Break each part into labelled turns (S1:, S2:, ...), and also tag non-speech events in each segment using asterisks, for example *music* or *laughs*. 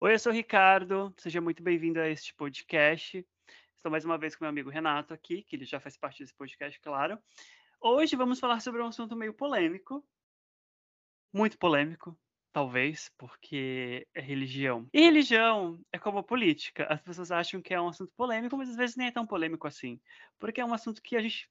S1: Oi, eu sou o Ricardo, seja muito bem-vindo a este podcast. Estou mais uma vez com meu amigo Renato aqui, que ele já faz parte desse podcast, claro. Hoje vamos falar sobre um assunto meio polêmico, muito polêmico, talvez, porque é religião. E religião é como política. As pessoas acham que é um assunto polêmico, mas às vezes nem é tão polêmico assim, porque é um assunto que a gente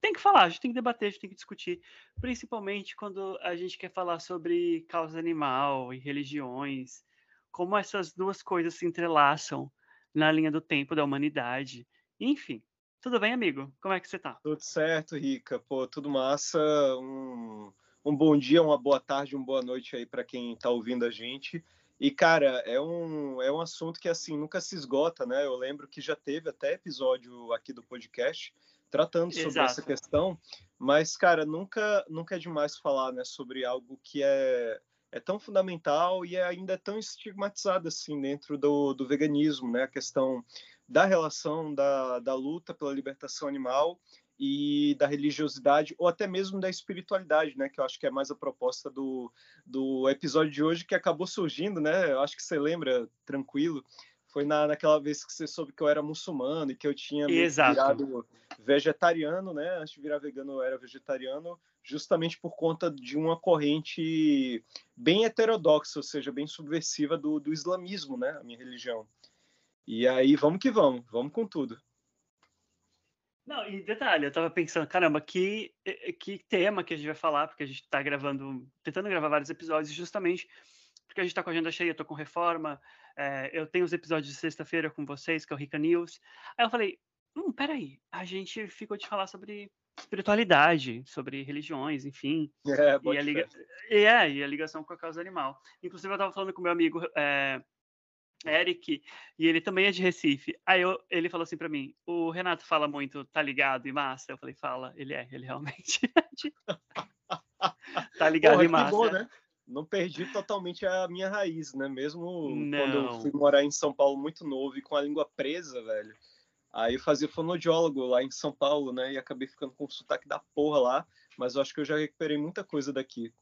S1: tem que falar, a gente tem que debater, a gente tem que discutir, principalmente quando a gente quer falar sobre causa animal e religiões, como essas duas coisas se entrelaçam na linha do tempo da humanidade. Enfim, tudo bem, amigo? Como é que você tá?
S2: Tudo certo, Rica. Pô, tudo massa. Um, um bom dia, uma boa tarde, uma boa noite aí para quem está ouvindo a gente. E, cara, é um, é um assunto que, assim, nunca se esgota, né? Eu lembro que já teve até episódio aqui do podcast tratando sobre
S1: Exato.
S2: essa questão, mas, cara, nunca, nunca é demais falar, né, sobre algo que é, é tão fundamental e ainda é tão estigmatizado, assim, dentro do, do veganismo, né? A questão da relação da, da luta pela libertação animal e da religiosidade, ou até mesmo da espiritualidade, né? Que eu acho que é mais a proposta do, do episódio de hoje, que acabou surgindo, né? Eu acho que você lembra, tranquilo, foi na, naquela vez que você soube que eu era muçulmano e que eu tinha virado vegetariano, né? Antes de virar vegano, eu era vegetariano, justamente por conta de uma corrente bem heterodoxa, ou seja, bem subversiva do, do islamismo, né? A minha religião. E aí, vamos que vamos, vamos com tudo.
S1: Não, e detalhe, eu tava pensando, caramba, que, eh, que tema que a gente vai falar, porque a gente tá gravando, tentando gravar vários episódios, justamente porque a gente tá com a agenda cheia, eu tô com reforma, eh, eu tenho os episódios de sexta-feira com vocês, que é o Rica News. Aí eu falei, hum, peraí, a gente ficou de falar sobre espiritualidade, sobre religiões, enfim, *laughs*
S2: É,
S1: e a, liga... é, e a ligação com a causa animal. Inclusive, eu tava falando com meu amigo eh, Eric, e ele também é de Recife. Aí eu- ele falou assim pra mim: o Renato fala muito, tá ligado e massa? Eu falei, fala, ele é, ele realmente *laughs* é de- tá ligado
S2: Porra,
S1: e massa.
S2: bom, né? Não perdi totalmente a minha raiz, né? Mesmo quando eu
S1: Não.
S2: fui morar em São Paulo muito novo e com a língua presa, velho. Aí eu fazia fonoaudiólogo lá em São Paulo, né? E acabei ficando com o sotaque da porra lá, mas eu acho que eu já recuperei muita coisa daqui.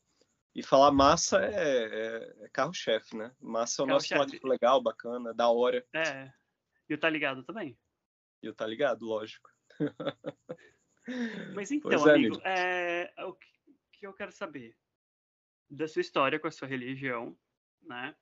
S2: E falar massa é, é- é carro-chefe, né? Massa é o nosso lado legal, bacana, da hora.
S1: É. E o tá ligado também.
S2: E eu tá ligado, lógico.
S1: Mas então,
S2: Pois é,
S1: amigo,
S2: amigo.
S1: é, o que eu quero saber da sua história com a sua religião, né?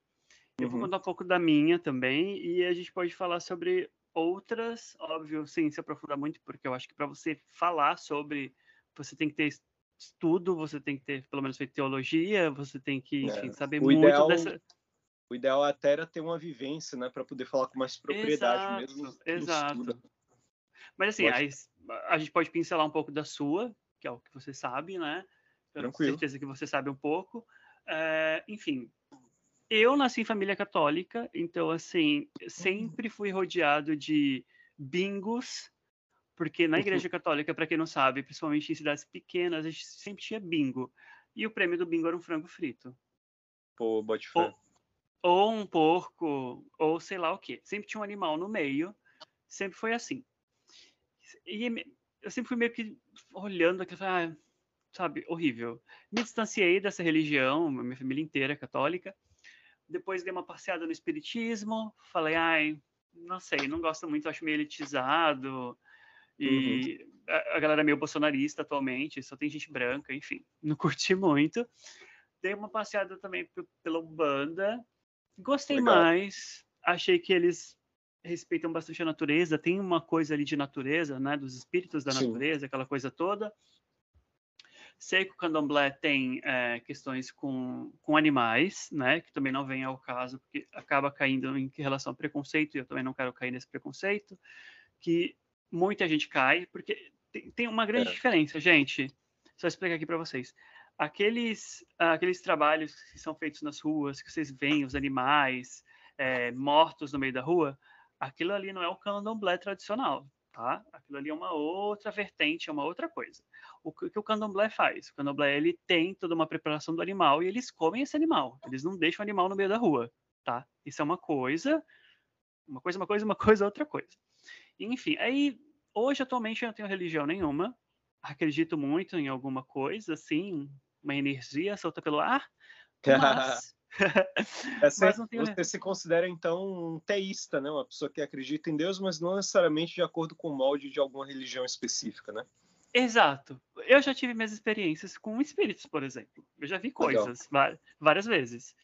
S1: Eu vou
S2: Uhum.
S1: contar um pouco da minha também e a gente pode falar sobre outras, óbvio, sem se aprofundar muito, porque eu acho que para você falar sobre, você tem que ter estudo, você tem que ter pelo menos feito teologia, você tem que, enfim,
S2: É,
S1: saber
S2: o
S1: muito
S2: ideal
S1: dessa.
S2: O ideal até era ter uma vivência, né? Para poder falar com mais propriedade
S1: Exato,
S2: mesmo.
S1: exato. Mas assim,
S2: Lógico.
S1: aí, a gente pode pincelar um pouco da sua, que é o que você sabe, né? Tenho certeza que você sabe um pouco. É, enfim, eu nasci em família católica, então assim, sempre fui rodeado de bingos, porque na igreja católica, para quem não sabe, principalmente em cidades pequenas, a gente sempre tinha bingo. E o prêmio do bingo era um frango frito.
S2: Pô, bote fé.
S1: Ou um porco, ou sei lá o quê. Sempre tinha um animal no meio, sempre foi assim. E eu sempre fui meio que olhando aquilo, ah, sabe, horrível. Me distanciei dessa religião, minha família inteira é católica. Depois dei uma passeada no espiritismo, falei, ai, não sei, não gosto muito, acho meio elitizado. E a, a galera é meio bolsonarista atualmente, só tem gente branca, enfim, *laughs* não curti muito. Dei uma passeada também pe- pela Umbanda, gostei
S2: Legal.
S1: mais, achei que eles respeitam bastante a natureza, tem uma coisa ali de natureza, né, dos espíritos da
S2: Sim.
S1: natureza, aquela coisa toda. Sei que o candomblé tem eh, questões com, com animais, né, que também não vem ao caso, porque acaba caindo em relação ao preconceito, e eu também não quero cair nesse preconceito, que muita gente cai, porque tem, tem uma grande
S2: É.
S1: diferença, gente. Só explicar aqui para vocês. Aqueles, aqueles trabalhos que são feitos nas ruas, que vocês veem os animais eh, mortos no meio da rua, aquilo ali não é o candomblé tradicional, tá? Aquilo ali é uma outra vertente, é uma outra coisa. O que, o candomblé faz? O candomblé, ele tem toda uma preparação do animal e eles comem esse animal. Eles não deixam o animal no meio da rua, tá? Isso é uma coisa, uma coisa, uma coisa, uma *laughs* coisa, outra coisa. Enfim, aí, hoje, atualmente, eu não tenho religião nenhuma, acredito muito em alguma coisa, assim, uma energia solta pelo ar, *laughs* mas...
S2: Essa, *laughs* mas tenho... Você se considera, então, um teísta, né? Uma pessoa que acredita em Deus, mas não necessariamente de acordo com o molde de alguma religião específica, né?
S1: Exato. Eu já tive minhas experiências com espíritos, por exemplo. Eu já vi coisas várias vezes.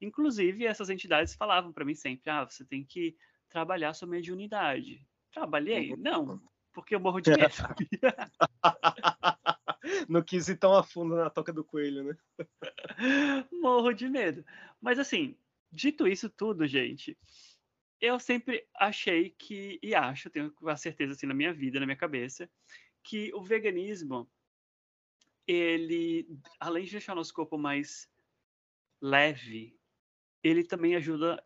S1: Inclusive, essas entidades falavam para mim sempre: ah, você tem que trabalhar sua mediunidade. Trabalhei? Uhum. Não, porque eu morro de medo. *laughs*
S2: Não quis ir tão a fundo na toca do coelho, né? *laughs*
S1: morro de medo. Mas assim, dito isso tudo, gente, eu sempre achei que, e acho, tenho a certeza assim na minha vida, na minha cabeça, que o veganismo, ele, além de deixar nosso corpo mais leve, ele também ajuda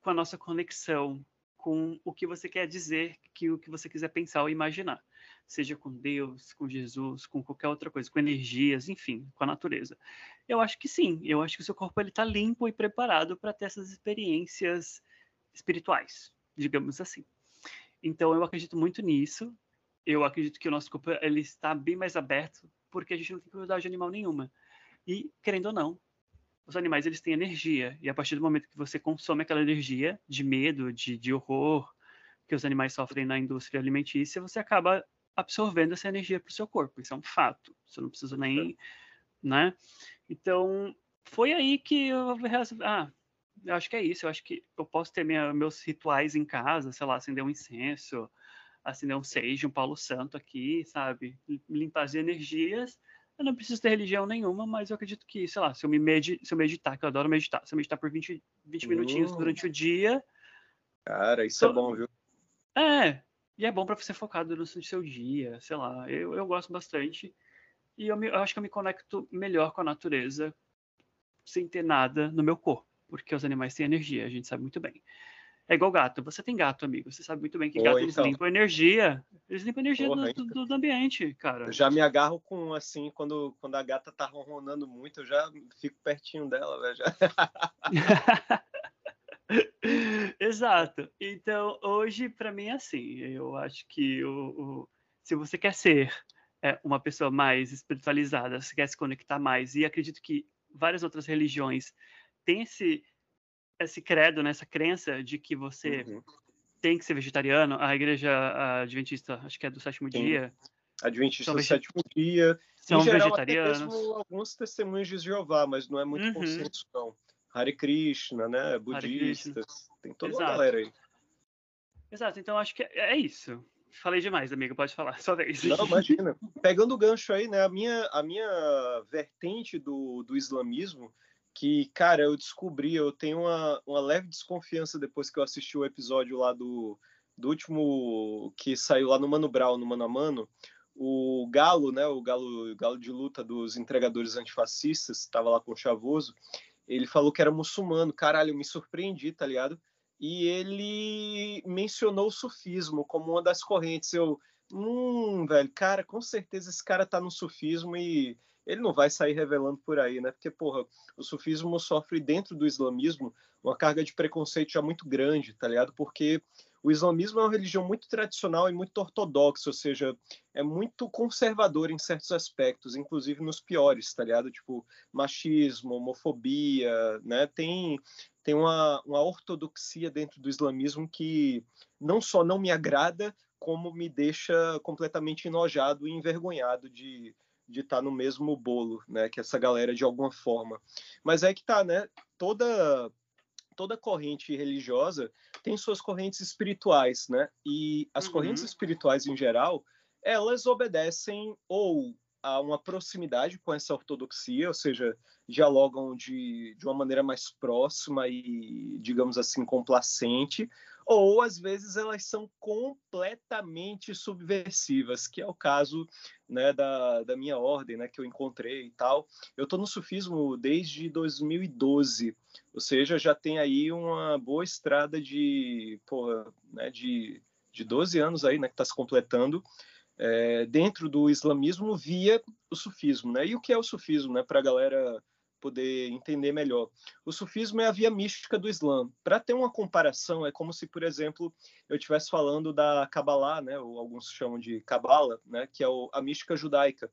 S1: com a nossa conexão com o que você quer dizer, que o que você quiser pensar ou imaginar, seja com Deus, com Jesus, com qualquer outra coisa, com energias, enfim, com a natureza. Eu acho que sim, eu acho que o seu corpo ele está limpo e preparado para ter essas experiências espirituais, digamos assim. Então eu acredito muito nisso eu acredito que o nosso corpo ele está bem mais aberto porque a gente não tem crueldade animal nenhuma. E, querendo ou não, os animais eles têm energia. E a partir do momento que você consome aquela energia de medo, de, de horror que os animais sofrem na indústria alimentícia, você acaba absorvendo essa energia para o seu corpo. Isso é um fato. Você não precisa nem. Né? Então, foi aí que eu ah, eu acho que é isso. Eu acho que eu posso ter minha, meus rituais em casa, sei lá, acender um incenso, acender um sage, um Paulo Santo aqui, sabe? Limpar as energias. Eu não preciso ter religião nenhuma, mas eu acredito que, sei lá, se eu, me med se eu meditar, que eu adoro meditar, se eu meditar por 20, 20 minutinhos uh. durante o dia.
S2: Cara, isso é bom, viu?
S1: É, e é bom para você focar durante o seu dia, sei lá. Eu, eu gosto bastante. E eu, me, eu acho que eu me conecto melhor com a natureza sem ter nada no meu corpo, porque os animais têm energia, a gente sabe muito bem. É igual gato. Você tem gato, amigo. Você sabe muito bem que gato eles então. limpam energia. Eles limpam energia Porra, do, do, do, ambiente, cara.
S2: Eu já me agarro com, assim, quando, quando a gata tá ronronando muito, eu já fico pertinho dela, velho. *laughs* *laughs* *laughs*
S1: Exato. Então, hoje, para mim, é assim. Eu acho que o, o se você quer ser é, uma pessoa mais espiritualizada, se quer se conectar mais, e acredito que várias outras religiões têm esse esse credo, né, essa crença de que você uhum. tem que ser vegetariano. A igreja adventista, acho que é do sétimo Sim. dia.
S2: Adventista do sétimo dia.
S1: São em geral, vegetarianos.
S2: mesmo alguns testemunhos de Jeová, mas não é muito uhum. consenso, não. Hare Krishna, né? Budistas. Tem toda Exato. uma galera aí.
S1: Exato, então acho que é, é isso. Falei demais, amigo, pode falar, *laughs* só vez.
S2: Não, imagina. Pegando o gancho aí, né? A minha, a minha vertente do, do islamismo que, cara, eu descobri, eu tenho uma, uma leve desconfiança depois que eu assisti o episódio lá do, do último que saiu lá no Mano Brown, no Mano a Mano, o Galo, né, o Galo, Galo de luta dos entregadores antifascistas, estava lá com o Chavoso, ele falou que era muçulmano, caralho, eu me surpreendi, tá ligado? E ele mencionou o sufismo como uma das correntes, eu, hum, velho, cara, com certeza esse cara tá no sufismo e ele não vai sair revelando por aí, né? Porque, porra, o sufismo sofre dentro do islamismo uma carga de preconceito já muito grande, tá ligado? Porque o islamismo é uma religião muito tradicional e muito ortodoxa, ou seja, é muito conservador em certos aspectos, inclusive nos piores, tá ligado? Tipo, machismo, homofobia, né? Tem, tem uma, uma ortodoxia dentro do islamismo que não só não me agrada, como me deixa completamente enojado e envergonhado de, de estar tá no mesmo bolo, né, que essa galera de alguma forma. Mas é que tá, né? Toda toda corrente religiosa tem suas correntes espirituais, né? E as uhum. correntes espirituais em geral, elas obedecem ou a uma proximidade com essa ortodoxia, ou seja, dialogam de, de uma maneira mais próxima e, digamos assim, complacente, ou às vezes elas são completamente subversivas, que é o caso né, da, da minha ordem, né, que eu encontrei e tal. Eu estou no sufismo desde 2012, ou seja, já tem aí uma boa estrada de, porra, né, de, de 12 anos aí, né, que está se completando, é, dentro do islamismo via o sufismo. Né? E o que é o sufismo, né, para a galera poder entender melhor. O sufismo é a via mística do Islã. Para ter uma comparação, é como se, por exemplo, eu estivesse falando da Kabbalah, né, ou alguns chamam de Kabbalah, né, que é a mística judaica.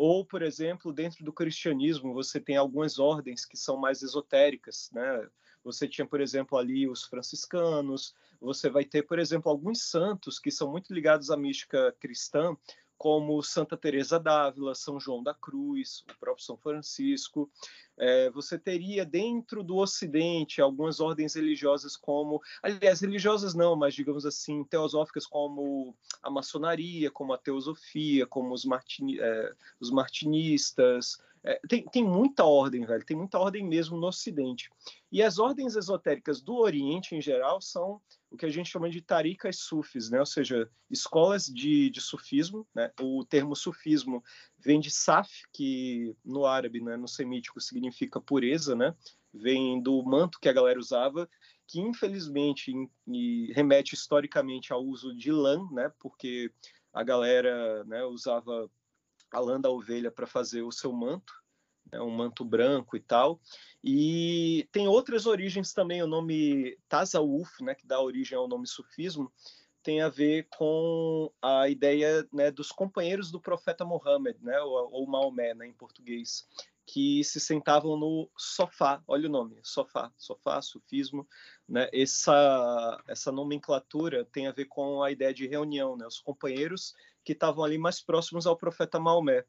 S2: Ou, por exemplo, dentro do cristianismo, você tem algumas ordens que são mais esotéricas, né? Você tinha, por exemplo, ali os franciscanos, você vai ter, por exemplo, alguns santos que são muito ligados à mística cristã, como Santa Teresa d'Ávila, São João da Cruz, o próprio São Francisco. É, você teria dentro do Ocidente algumas ordens religiosas como, aliás, religiosas não, mas digamos assim, teosóficas como a maçonaria, como a teosofia, como os, martini, é, os martinistas. É, tem, tem muita ordem, velho, tem muita ordem mesmo no Ocidente. E as ordens esotéricas do Oriente, em geral, são o que a gente chama de tarikas sufis, né? ou seja, escolas de, de sufismo. Né? O termo sufismo vem de saf, que no árabe, né, no semítico, significa pureza, né? vem do manto que a galera usava, que infelizmente remete historicamente ao uso de lã, né? porque a galera né, usava a lã da ovelha para fazer o seu manto, né, um manto branco e tal. E tem outras origens também, o nome Tazawuf, né, que dá origem ao nome sufismo, tem a ver com a ideia né, dos companheiros do profeta Muhammad, né, ou, ou Maomé, né, em português, que se sentavam no sofá, olha o nome, sofá, sofá, sufismo, né, essa, essa nomenclatura tem a ver com a ideia de reunião, né, os companheiros que estavam ali mais próximos ao profeta Maomé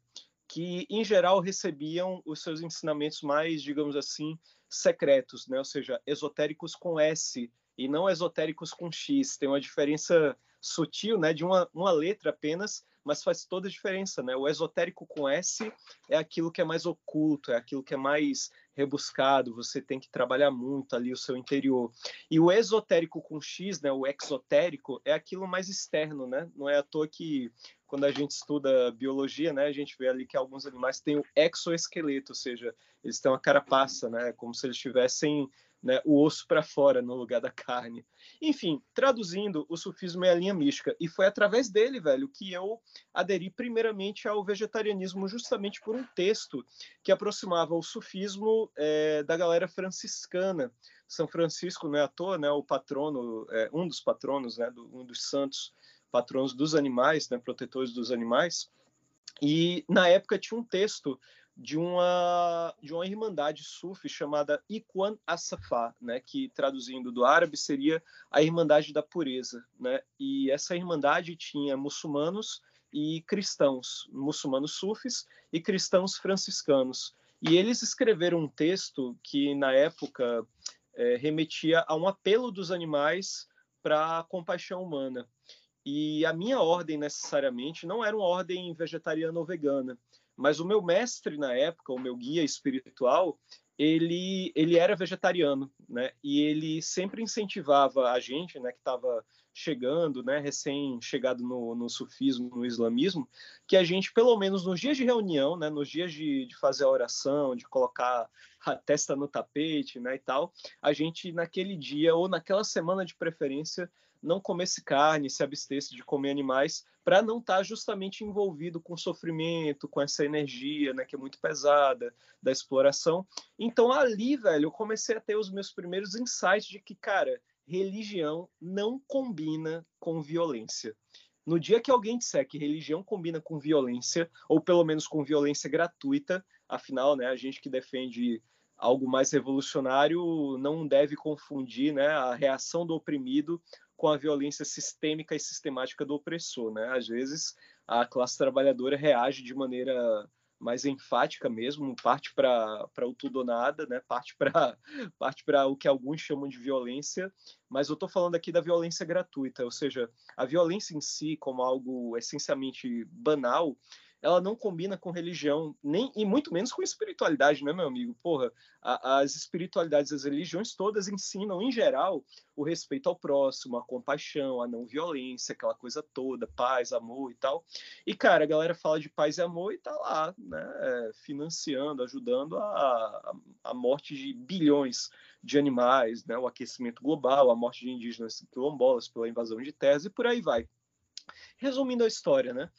S2: que em geral recebiam os seus ensinamentos mais, digamos assim, secretos, né? ou seja, esotéricos com S e não esotéricos com X. Tem uma diferença sutil, né, de uma, uma letra apenas, mas faz toda a diferença, né? O esotérico com S é aquilo que é mais oculto, é aquilo que é mais rebuscado, você tem que trabalhar muito ali o seu interior. E o esotérico com X, né, o exotérico, é aquilo mais externo, né? Não é à toa que quando a gente estuda biologia, né, a gente vê ali que alguns animais têm o exoesqueleto, ou seja, eles têm uma carapaça, né, como se eles tivessem né, o osso para fora no lugar da carne. Enfim, traduzindo, o sufismo é a linha mística e foi através dele, velho, que eu aderi primeiramente ao vegetarianismo justamente por um texto que aproximava o sufismo é, da galera franciscana. São Francisco, não é à toa, né, o patrono, é, um dos patronos, né, do, um dos santos patronos dos animais, né, protetores dos animais. E na época tinha um texto de uma de uma irmandade sufi chamada Ikhwan Asafá, né, que traduzindo do árabe seria a Irmandade da Pureza, né? E essa irmandade tinha muçulmanos e cristãos, muçulmanos sufis e cristãos franciscanos. E eles escreveram um texto que na época é, remetia a um apelo dos animais para a compaixão humana. E a minha ordem, necessariamente, não era uma ordem vegetariana ou vegana, mas o meu mestre na época, o meu guia espiritual, ele, ele era vegetariano, né? E ele sempre incentivava a gente, né, que estava chegando, né, recém-chegado no, no sufismo, no islamismo, que a gente, pelo menos nos dias de reunião, né, nos dias de, de fazer a oração, de colocar a testa no tapete, né, e tal, a gente naquele dia ou naquela semana de preferência não comesse carne, se abstesse de comer animais, para não estar tá justamente envolvido com sofrimento, com essa energia, né, que é muito pesada da exploração. Então ali, velho, eu comecei a ter os meus primeiros insights de que, cara, religião não combina com violência. No dia que alguém disser que religião combina com violência, ou pelo menos com violência gratuita, afinal, né, a gente que defende algo mais revolucionário não deve confundir né, a reação do oprimido com a violência sistêmica e sistemática do opressor, né? Às vezes a classe trabalhadora reage de maneira mais enfática mesmo, parte para o tudo ou nada, né? Parte para *laughs* parte para o que alguns chamam de violência, mas eu estou falando aqui da violência gratuita, ou seja, a violência em si como algo essencialmente banal, ela não combina com religião, nem e muito menos com espiritualidade, né, meu amigo? Porra, a, as espiritualidades, as religiões todas ensinam, em geral, o respeito ao próximo, a compaixão, a não violência, aquela coisa toda, paz, amor e tal. E, cara, a galera fala de paz e amor e tá lá, né, financiando, ajudando a, a, a morte de bilhões de animais, né, o aquecimento global, a morte de indígenas quilombolas pela invasão de terras e por aí vai. Resumindo a história, né?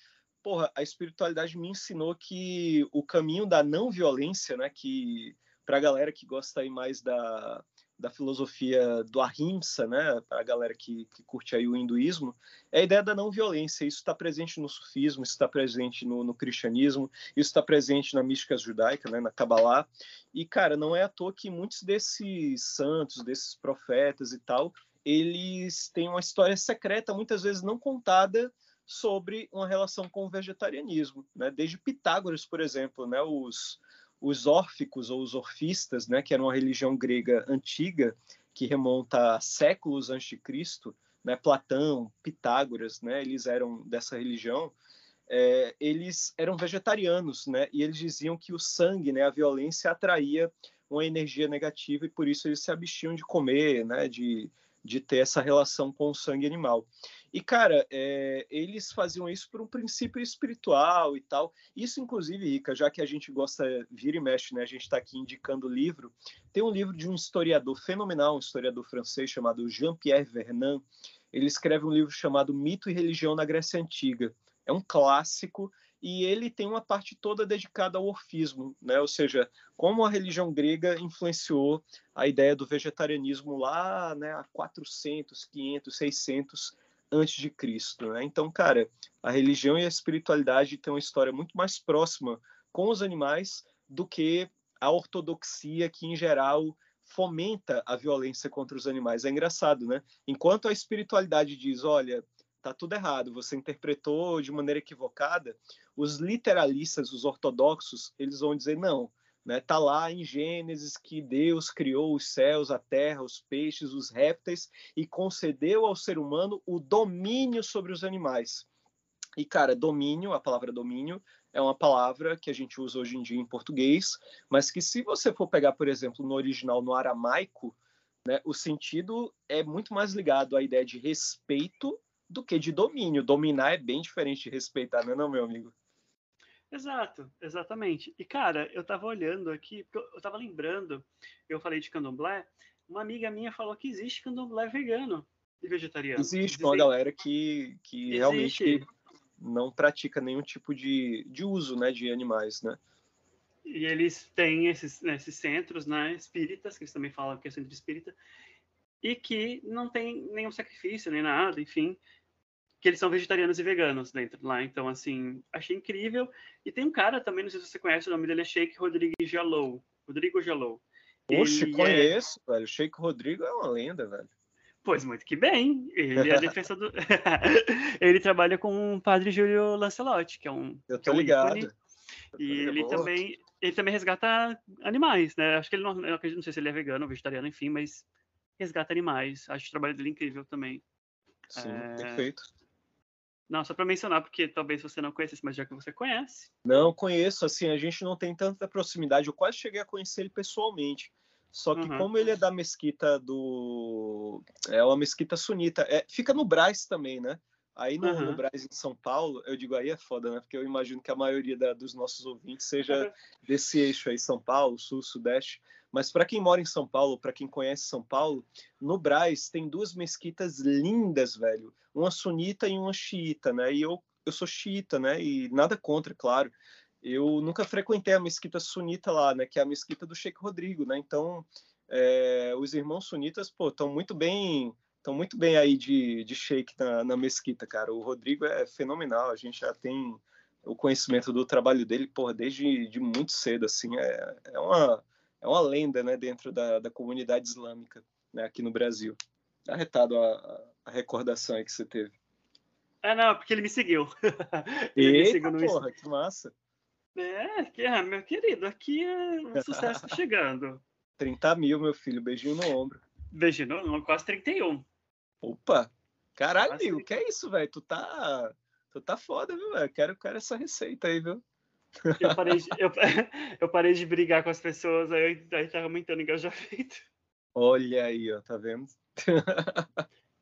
S2: Porra, a espiritualidade me ensinou que o caminho da não violência, né, que para a galera que gosta aí mais da, da filosofia do Ahimsa, né, para a galera que, que curte aí o hinduísmo, é a ideia da não violência. Isso está presente no sufismo, isso está presente no, no, cristianismo, isso está presente na mística judaica, né, na Kabbalah. E, cara, não é à toa que muitos desses santos, desses profetas e tal, eles têm uma história secreta, muitas vezes não contada, sobre uma relação com o vegetarianismo. Né? Desde Pitágoras, por exemplo, né, os os órficos ou os orfistas, né, que era uma religião grega antiga que remonta a séculos antes de Cristo, né, Platão, Pitágoras, né, eles eram dessa religião. É, eles eram vegetarianos, né, e eles diziam que o sangue, né, a violência atraía uma energia negativa e por isso eles se abstiam de comer, né, de, de ter essa relação com o sangue animal. E, cara, é, eles faziam isso por um princípio espiritual e tal. Isso, inclusive, Rica, já que a gente gosta, vira e mexe, né? A gente está aqui indicando o livro. Tem um livro de um historiador fenomenal, um historiador francês chamado Jean-Pierre Vernant. Ele escreve um livro chamado Mito e Religião na Grécia Antiga. É um clássico e ele tem uma parte toda dedicada ao orfismo, né? ou seja, como a religião grega influenciou a ideia do vegetarianismo lá né, há 400, 500, 600 antes de Cristo. Né? Então, cara, a religião e a espiritualidade têm uma história muito mais próxima com os animais do que a ortodoxia que, em geral, fomenta a violência contra os animais. É engraçado, né? Enquanto a espiritualidade diz, olha, tá tudo errado, você interpretou de maneira equivocada, os literalistas, os ortodoxos, eles vão dizer não, né? Tá lá em Gênesis que Deus criou os céus, a terra, os peixes, os répteis e concedeu ao ser humano o domínio sobre os animais. E cara, domínio, a palavra domínio é uma palavra que a gente usa hoje em dia em português, mas que se você for pegar, por exemplo, no original no aramaico, né, o sentido é muito mais ligado à ideia de respeito do que de domínio. Dominar é bem diferente de respeitar, não é não, meu amigo?
S1: Exato, exatamente. E, cara, eu tava olhando aqui, porque eu tava lembrando, eu falei de candomblé, uma amiga minha falou que existe candomblé vegano e vegetariano.
S2: Existe uma galera que, que realmente não pratica nenhum tipo de, de uso né, de animais, né?
S1: E eles têm esses, né, esses centros né, espíritas, que eles também falam que é centro espírita, e que não tem nenhum sacrifício, nem nada, enfim que eles são vegetarianos e veganos dentro lá. Então, assim, achei incrível. E tem um cara também, não sei se você conhece, o nome dele é Sheik Rodrigues Jalou. Rodrigo Jalou.
S2: Oxe, é conheço, é... velho. Sheik Rodrigo é uma lenda, velho.
S1: Pois muito que bem. Ele é *laughs* defensor do. *laughs* ele trabalha com o padre Júlio Lancelotti, que é um.
S2: Eu tô ligado. Ícone,
S1: e ele também, ele também resgata animais, né? Acho que ele não. Eu acredito, não sei se ele é vegano ou vegetariano, enfim, mas resgata animais. Acho o trabalho dele incrível também.
S2: Sim, é... perfeito.
S1: Não, só para mencionar, porque talvez você não conhecesse, mas já que você conhece.
S2: Não, conheço. Assim, a gente não tem tanta proximidade. Eu quase cheguei a conhecer ele pessoalmente. Só que uhum. como ele é da mesquita do... É uma mesquita sunita. É, fica no Braz também, né? Aí no, uhum. no Braz, em São Paulo, eu digo aí é foda, né? Porque eu imagino que a maioria da, dos nossos ouvintes seja desse eixo aí, São Paulo, Sul, Sudeste. Mas para quem mora em São Paulo, para quem conhece São Paulo, no Braz tem duas mesquitas lindas, velho. Uma sunita e uma xiita, né? E eu, eu sou xiita, né? E nada contra, claro. Eu nunca frequentei a mesquita sunita lá, né? Que é a mesquita do Sheikh Rodrigo, né? Então, é, os irmãos sunitas, pô, estão muito bem estão muito bem aí de, de shake na, na mesquita, cara. O Rodrigo é fenomenal, a gente já tem o conhecimento do trabalho dele, porra, desde de muito cedo, assim, é, é uma é uma lenda né, dentro da, da comunidade islâmica né, aqui no Brasil. Arretado a, a recordação aí que você teve.
S1: Ah, não, porque ele me seguiu. *laughs*
S2: ele Eita, me seguiu no porra, que massa.
S1: É, que, ah, meu querido, aqui é o sucesso tá *laughs* chegando.
S2: 30 mil, meu filho, beijinho no ombro.
S1: Beijinho no ombro, quase 31.
S2: Opa! Caralho, amigo, que é isso, velho? Tu tá, tu tá foda, viu, velho? Quero, quero essa receita aí, viu?
S1: Eu *laughs* parei, de, eu, *laughs* eu parei de brigar com as pessoas, aí, aí tá aumentando o engajamento.
S2: Olha aí, ó, tá vendo?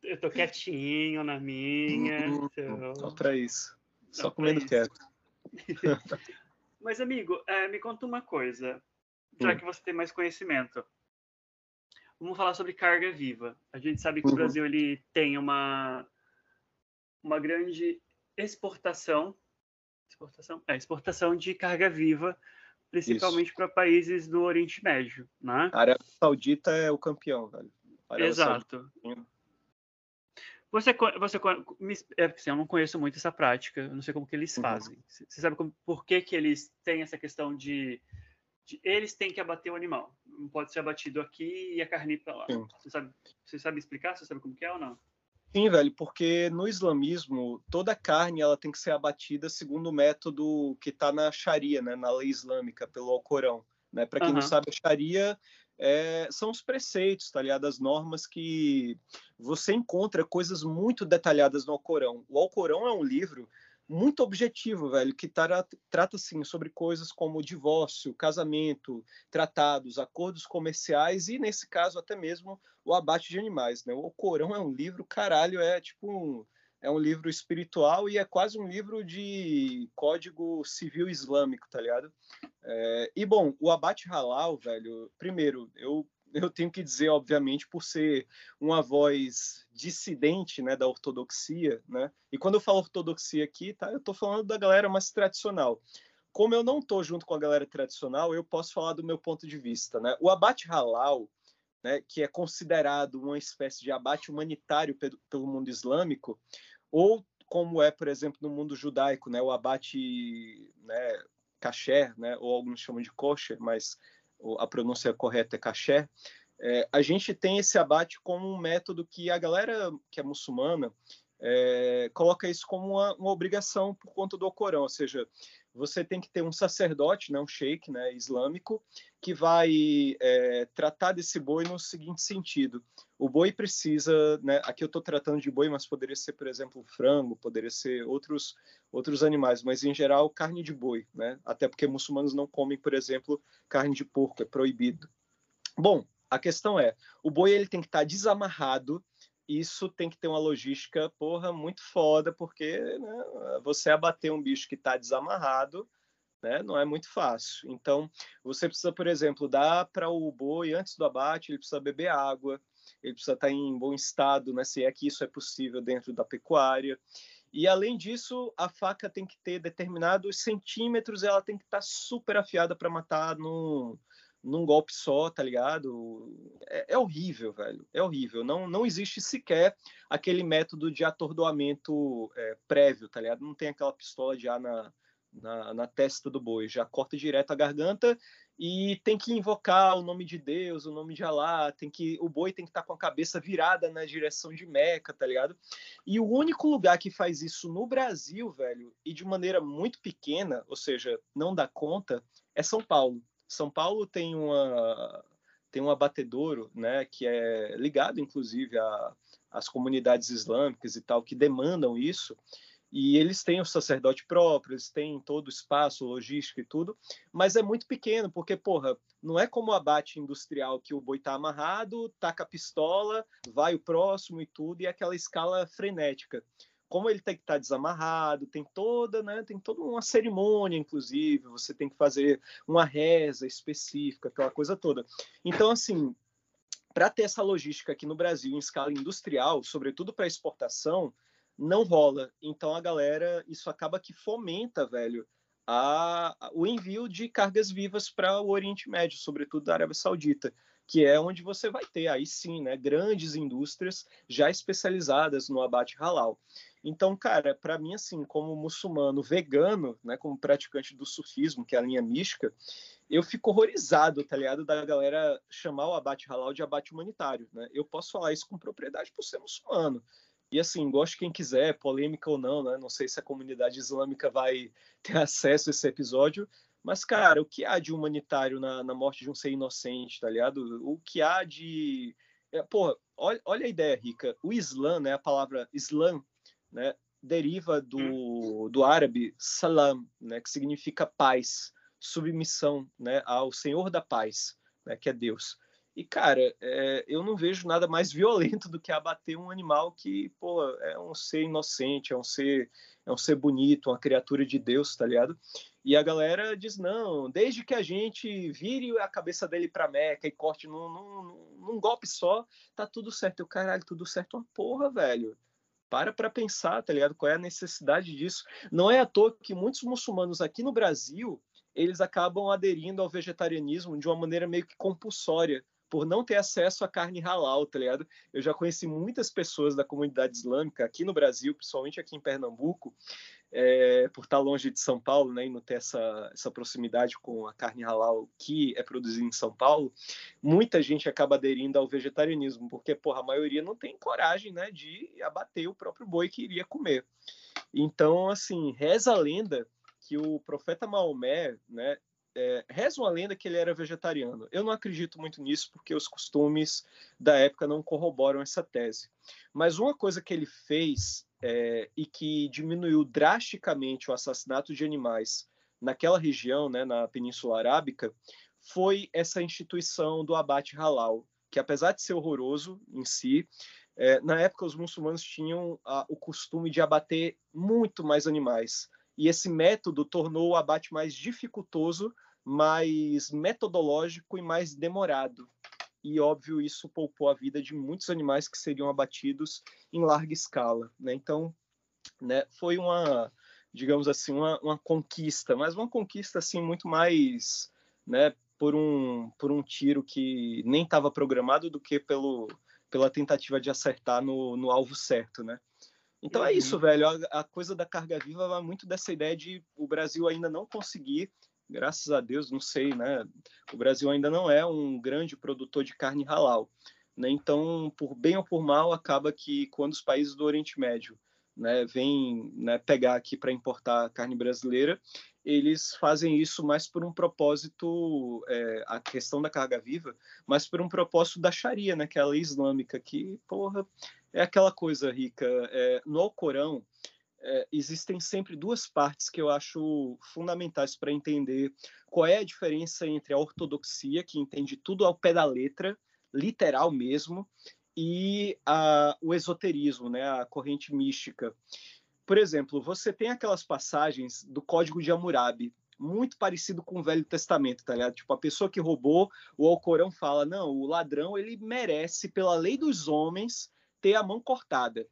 S1: Eu tô quietinho na minha.
S2: Então... Só pra isso. Só, Só comendo quieto. *laughs*
S1: Mas, amigo, é, me conta uma coisa, já hum. que você tem mais conhecimento. Vamos falar sobre carga viva. A gente sabe que uhum. o Brasil ele tem uma, uma grande exportação exportação, é, exportação de carga viva principalmente para países do Oriente Médio, né?
S2: A Arábia Saudita é o campeão, velho.
S1: Exato. Saudita... Você, você é porque assim, eu não conheço muito essa prática, eu não sei como que eles uhum. fazem. Uhum. Você sabe como, por que, que eles têm essa questão de, de, eles têm que abater o animal? Não pode ser abatido aqui e a carne para lá. Você sabe, você sabe explicar? Você sabe como que é ou não?
S2: Sim, velho, porque no islamismo toda carne ela tem que ser abatida segundo o método que está na Sharia, né, na lei islâmica, pelo Alcorão. Né? Para quem uhum. não sabe, a Sharia é, são os preceitos, tá ligado? As normas que você encontra coisas muito detalhadas no Alcorão. O Alcorão é um livro muito objetivo, velho, que tra trata assim sobre coisas como divórcio, casamento, tratados, acordos comerciais e nesse caso até mesmo o abate de animais, né? O Corão é um livro, caralho, é tipo um, é um livro espiritual e é quase um livro de código civil islâmico, tá ligado? É, e bom, o abate halal, velho, primeiro, eu eu tenho que dizer, obviamente, por ser uma voz dissidente né, da ortodoxia, né? E quando eu falo ortodoxia aqui, tá, eu estou falando da galera mais tradicional. Como eu não estou junto com a galera tradicional, eu posso falar do meu ponto de vista, né? O abate halal, né, que é considerado uma espécie de abate humanitário pelo mundo islâmico, ou como é, por exemplo, no mundo judaico, né, o abate né, kasher, né, ou alguns chamam de kosher, mas a pronúncia correta é caché, é, a gente tem esse abate como um método que a galera que é muçulmana é, coloca isso como uma, uma, obrigação por conta do Corão, ou seja, você tem que ter um sacerdote, né, um sheik né, islâmico, que vai é, tratar desse boi no seguinte sentido: o boi precisa, né, aqui eu estou tratando de boi, mas poderia ser, por exemplo, frango, poderia ser outros outros animais, mas em geral carne de boi, né? Até porque muçulmanos não comem, por exemplo, carne de porco, é proibido. Bom, a questão é, o boi ele tem que estar tá desamarrado isso tem que ter uma logística, porra, muito foda, porque né, você abater um bicho que está desamarrado, né, não é muito fácil. Então, você precisa, por exemplo, dar para o boi, antes do abate, ele precisa beber água, ele precisa estar tá em bom estado, né, se é que isso é possível dentro da pecuária. E, além disso, a faca tem que ter determinados centímetros, ela tem que estar tá super afiada para matar no, num golpe só, tá ligado? É, é, horrível, velho. É horrível. Não, não existe sequer aquele método de atordoamento é, prévio, tá ligado? Não tem aquela pistola de ar na, na, na, testa do boi. Já corta direto a garganta e tem que invocar o nome de Deus, o nome de Alá. Tem que, o boi tem que estar tá com a cabeça virada na direção de Meca, tá ligado? E o único lugar que faz isso no Brasil, velho, e de maneira muito pequena, ou seja, não dá conta, é São Paulo. São Paulo tem uma tem um abatedouro, né, que é ligado inclusive as comunidades islâmicas e tal que demandam isso. E eles têm o sacerdote próprio, eles têm todo o espaço, logística e tudo, mas é muito pequeno, porque, porra, não é como o abate industrial que o boi tá amarrado, taca a pistola, vai o próximo e tudo, e é aquela escala frenética como ele tem que estar tá desamarrado, tem toda, né, tem toda uma cerimônia, inclusive, você tem que fazer uma reza específica, aquela coisa toda. Então, assim, para ter essa logística aqui no Brasil em escala industrial, sobretudo para exportação, não rola. Então a galera, isso acaba que fomenta, velho, a, a, o envio de cargas vivas para o Oriente Médio, sobretudo da Arábia Saudita que é onde você vai ter aí sim, né, grandes indústrias já especializadas no abate halal. Então, cara, para mim assim, como muçulmano vegano, né, como praticante do sufismo, que é a linha mística, eu fico horrorizado, tá ligado, da galera chamar o abate halal de abate humanitário, né? Eu posso falar isso com propriedade por ser muçulmano. E assim, gosto quem quiser, polêmica ou não, né? Não sei se a comunidade islâmica vai *laughs* ter acesso a esse episódio, mas, cara, o que há de humanitário na, na morte de um ser inocente, tá ligado? O que há de. É, porra, olha, olha a ideia, Rica. O Islã, né? A palavra Islã, né? Deriva do, hum. do árabe salam, né? Que significa paz, submissão, né? Ao Senhor da paz, né? Que é Deus. E, cara, é, eu não vejo nada mais *laughs* violento do que abater um animal que, pô, é um ser inocente, é um ser, é um ser bonito, uma criatura de Deus, tá ligado? E a galera diz: não, desde que a gente vire a cabeça dele para Meca e corte num, num, num, golpe só, tá tudo certo. Eu, caralho, tudo certo uma porra, velho. Para para pensar, tá ligado? Qual é a necessidade disso? Não é à toa que muitos muçulmanos aqui no Brasil eles acabam aderindo ao vegetarianismo de uma maneira meio que compulsória, por não ter acesso à carne halal, tá ligado? Eu já conheci muitas pessoas da comunidade islâmica aqui no Brasil, principalmente aqui em Pernambuco, é, por estar longe de São Paulo, né, e não ter essa, essa proximidade com a carne halal que é produzida em São Paulo, muita gente acaba aderindo ao vegetarianismo, porque, porra, a maioria não tem coragem, né, de abater o próprio boi que iria comer. Então, assim, reza a lenda que o profeta Maomé, né, é, reza uma lenda que ele era vegetariano. Eu não acredito muito nisso porque os costumes da época não corroboram essa tese. Mas uma coisa que ele fez é, e que diminuiu drasticamente o assassinato de animais naquela região, né, na Península Arábica, foi essa instituição do abate halal, que apesar de ser horroroso em si, é, na época os muçulmanos tinham a, o costume de abater muito mais animais e esse método tornou o abate mais dificultoso, mais metodológico e mais demorado. E, óbvio, isso poupou a vida de muitos animais que seriam abatidos em larga escala. Né? Então, né, foi uma, digamos assim, uma, uma conquista, mas uma conquista assim muito mais né, por, um, por um tiro que nem estava programado do que pelo, pela tentativa de acertar no, no alvo certo, né? Então é isso, uhum. velho. A, a, coisa da carga viva vai muito dessa ideia de o Brasil ainda não conseguir, graças a Deus, não sei, né? O Brasil ainda não é um grande produtor de carne halal. Né? Então, por bem ou por mal, acaba que quando os países do Oriente Médio né, vêm né, pegar aqui para importar carne brasileira, eles fazem isso mais por um propósito, é, a questão da carga viva, mas por um propósito da Sharia, né, que é a lei islâmica, que, porra, é aquela coisa rica. É, no Alcorão, é, existem sempre duas partes que eu acho fundamentais para entender qual é a diferença entre a ortodoxia, que entende tudo ao pé da letra, literal mesmo, e a, o esoterismo, né, a corrente mística. Por exemplo, você tem aquelas passagens do Código de Hammurabi, muito parecido com o Velho Testamento, tá ligado? Tipo, a pessoa que roubou, o Alcorão fala, não, o ladrão, ele merece, pela lei dos homens, ter a mão cortada.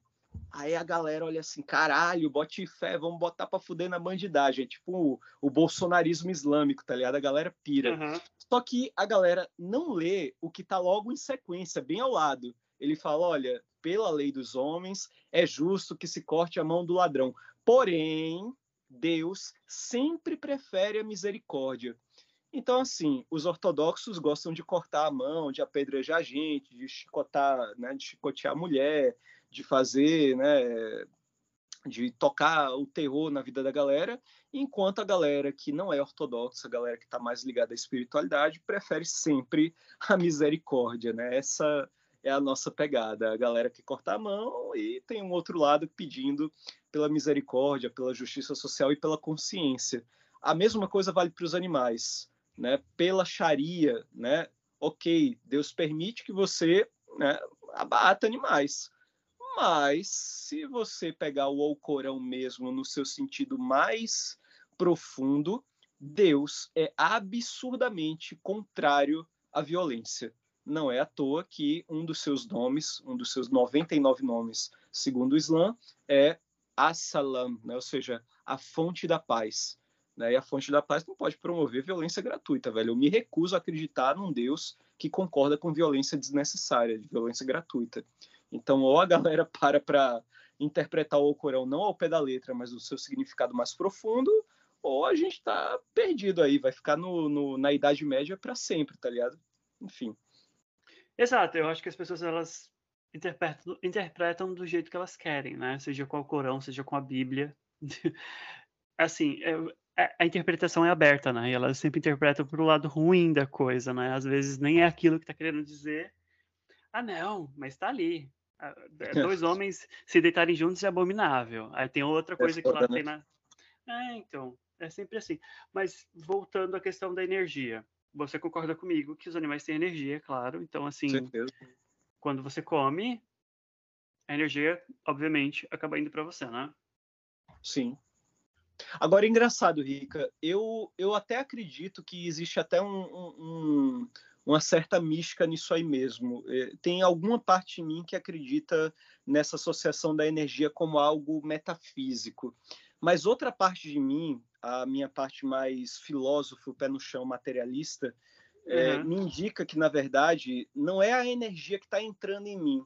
S2: Aí a galera olha assim, caralho, bote fé, vamos botar pra fuder na bandidagem. É tipo o, o bolsonarismo islâmico, tá ligado? A galera pira. Uhum. Só que a galera não lê o que tá logo em sequência, bem ao lado. Ele fala, olha, pela lei dos homens, é justo que se corte a mão do ladrão. Porém, Deus sempre prefere a misericórdia. Então, assim, os ortodoxos gostam de cortar a mão, de apedrejar a gente, de chicotar, né, de chicotear a mulher, de fazer, né, de tocar o terror na vida da galera, enquanto a galera que não é ortodoxa, a galera que está mais ligada à espiritualidade, prefere sempre a misericórdia, né? Essa é a nossa pegada, a galera que corta a mão e tem um outro lado pedindo pela misericórdia, pela justiça social e pela consciência. A mesma coisa vale para os animais né, pela Sharia, né, ok, Deus permite que você né, abata animais. Mas se você pegar o Alcorão mesmo no seu sentido mais profundo, Deus é absurdamente contrário à violência. Não é à toa que um dos seus nomes, um dos seus 99 nomes, segundo o Islã, é As-Salam, né? ou seja, a fonte da paz. Né? E a fonte da paz não pode promover violência gratuita, velho. Eu me recuso a acreditar num Deus que concorda com violência desnecessária, de violência gratuita. Então, ou a galera *laughs* para para interpretar o Corão não ao pé da letra, mas o seu significado mais profundo, ou a gente está perdido aí, vai ficar no, no na Idade Média para sempre, tá ligado? Enfim.
S1: Exato, eu acho que as pessoas elas interpretam, interpretam do jeito que elas querem, né? Seja com o Corão, seja com a Bíblia. *laughs* assim, a interpretação é aberta, né? E ela sempre interpreta para o lado ruim da coisa, né? Às vezes nem é aquilo que está querendo dizer. Ah, não, mas está ali. Ah, *laughs* dois homens se deitarem juntos é abominável. Aí tem outra é coisa é que lá né? tem na. É, então, é sempre assim. Mas voltando à questão da energia, você concorda comigo que os animais têm energia, claro. Então, assim, Certeza. quando você come, a energia, obviamente, acaba indo para você, né?
S2: Sim, Agora, é engraçado, Rica, eu, eu até acredito que existe até um, um, uma certa mística nisso aí mesmo. É, tem alguma parte em mim que acredita nessa associação da energia como algo metafísico. Mas outra parte de mim a minha parte mais filósofo, pé no chão, materialista, é, uhum. me indica que, na verdade, não é a energia que está entrando em mim,